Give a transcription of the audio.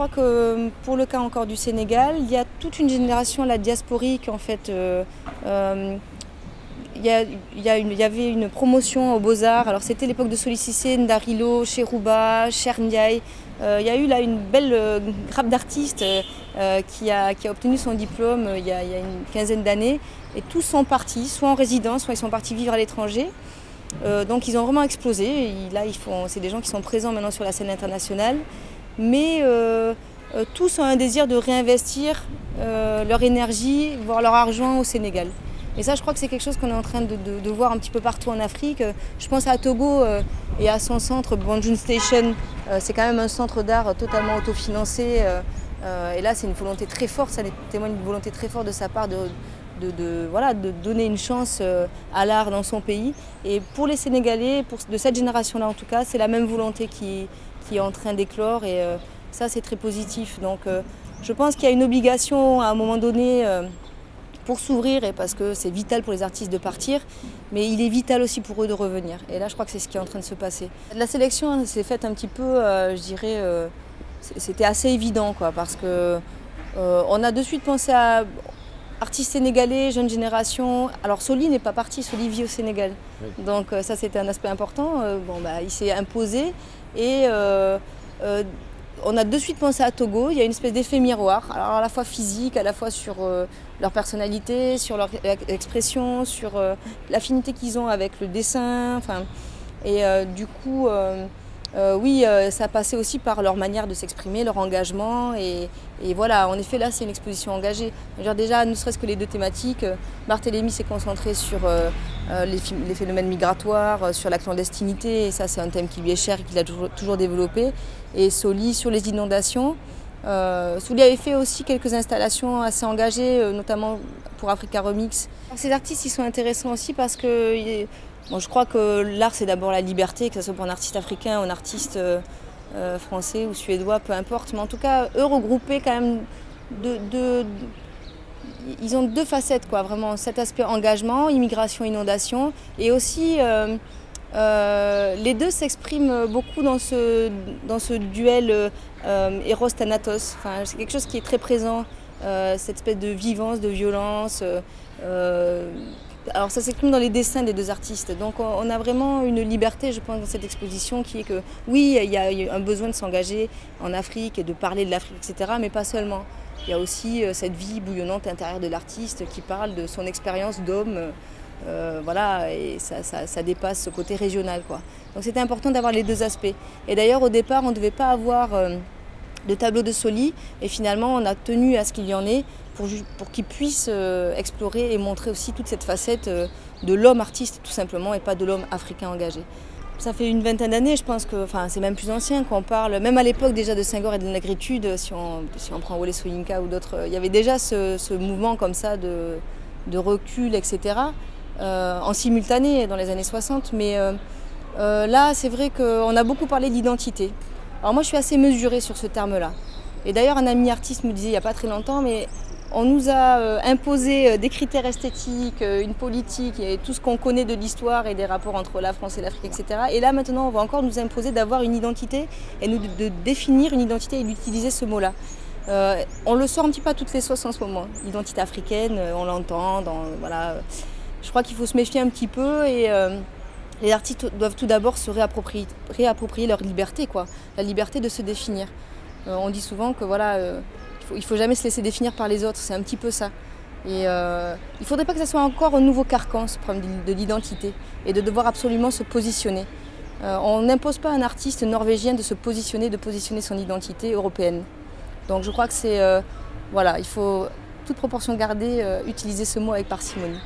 crois que pour le cas encore du Sénégal, il y a toute une génération, la diasporique, en fait. Euh, euh, il y, a, il, y avait une promotion aux Beaux-Arts. Alors c'était l'époque de Solicicé, Ndarilo, Cherouba, Cherniaï. Euh, il y a eu là une belle grappe d'artistes qui, a, qui, a, obtenu son diplôme il y a, une quinzaine d'années. Et tous sont partis, soit en résidence, soit ils sont partis vivre à l'étranger. donc ils ont vraiment explosé. Là, c'est des gens qui sont présents maintenant sur la scène internationale mais euh, euh, tous ont un désir de réinvestir euh, leur énergie, voire leur argent au Sénégal. Et ça, je crois que c'est quelque chose qu'on est en train de, voir un petit peu partout en Afrique. Je pense à Togo et à son centre, Banjun Station. c'est quand même un centre d'art totalement autofinancé. et là, c'est une volonté très forte, ça témoigne d'une volonté très forte de sa part de, de, voilà, de donner une chance à l'art dans son pays. Et pour les Sénégalais, pour, de cette génération-là en tout cas, c'est la même volonté qui, qui est en train d'éclore et euh, ça c'est très positif. Donc euh, je pense qu'il y a une obligation à un moment donné euh, pour s'ouvrir et parce que c'est vital pour les artistes de partir, mais il est vital aussi pour eux de revenir. Et là je crois que c'est ce qui est en train de se passer. La sélection s'est faite un petit peu, je dirais, c'était assez évident quoi, parce que on a de suite pensé à artistes sénégalais, jeune génération. Alors Soli n'est pas parti, Soli vit au Sénégal. Donc ça c'était un aspect important. bon, bah, il s'est imposé et euh, euh, on a de suite pensé à Togo. Il y a une espèce d'effet miroir, alors à la fois physique, à la fois sur euh, leur personnalité, sur leur expression, sur l'affinité qu'ils ont avec le dessin. Enfin, et du coup, euh, oui, euh, ça passait aussi par leur manière de s'exprimer, leur engagement. Et, voilà, en effet, là, c'est une exposition engagée. déjà, ne serait-ce que les deux thématiques, euh, Barthélemy s'est concentré sur les, phénomènes migratoires, sur la clandestinité, et ça, c'est un thème qui lui est cher et qu'il a toujours, développé. Et Soli sur les inondations. Soli avait fait aussi quelques installations assez engagées, notamment pour Africa Remix. Ces artistes, ils sont intéressants aussi parce que je crois que l'art, c'est d'abord la liberté, que ce soit pour un artiste africain un artiste euh, euh, français ou suédois, peu importe. Mais en tout cas, eux regroupés quand même ils ont deux facettes, quoi, vraiment cet aspect engagement, immigration, inondation, et aussi euh, les deux s'expriment beaucoup dans ce, duel Eros-Thanatos. C'est quelque chose qui est très présent, cette espèce de vivance, de violence. Alors ça s'exprime dans les dessins des deux artistes. Donc on a vraiment une liberté, je pense, dans cette exposition qui est que oui, il y a un besoin de s'engager en Afrique et de parler de l'Afrique, etc. Mais pas seulement. Il y a aussi euh, cette vie bouillonnante intérieure de l'artiste qui parle de son expérience d'homme. Euh, voilà, et ça, dépasse ce côté régional. Quoi. Donc c'était important d'avoir les deux aspects. Et d'ailleurs, au départ, on ne devait pas avoir euh, de tableau de Soli, et finalement, on a tenu à ce qu'il y en ait pour, qu'ils puissent euh, explorer et montrer aussi toute cette facette euh, de l'homme artiste tout simplement et pas de l'homme africain engagé. Ça fait une vingtaine d'années, je pense que, enfin c'est même plus ancien qu'on parle, même à l'époque déjà de Senghor et de la négritude, si on, si on prend Wole Soyinka ou d'autres, il y avait déjà ce, mouvement comme ça de, recul, etc., euh, en simultané dans les années 60. Mais là, c'est vrai qu'on a beaucoup parlé d'identité. Alors moi, je suis assez mesurée sur ce terme-là. Et d'ailleurs, un ami artiste me disait il n'y a pas très longtemps, mais on nous a euh, imposé euh, des critères esthétiques, euh, une politique et tout ce qu'on connaît de l'histoire et des rapports entre la France et l'Afrique, etc. Et là maintenant, on va encore nous imposer d'avoir une identité et de définir une identité et d'utiliser ce mot-là. on le sort un petit peu à toutes les sauces en ce moment. Identité africaine, on l'entend. voilà. Je crois qu'il faut se méfier un petit peu et les artistes doivent tout d'abord se réapproprier, réapproprier, leur liberté, quoi. La liberté de se définir. on dit souvent que voilà il ne faut jamais se laisser définir par les autres, c'est un petit peu ça. Et euh, il ne faudrait pas que ça soit encore un nouveau carcan, ce problème de l'identité, et de devoir absolument se positionner. Euh, on n'impose pas à un artiste norvégien de se positionner, de positionner son identité européenne. Donc je crois que c'est, euh, voilà, il faut, toute proportion gardée, utiliser ce mot avec parcimonie.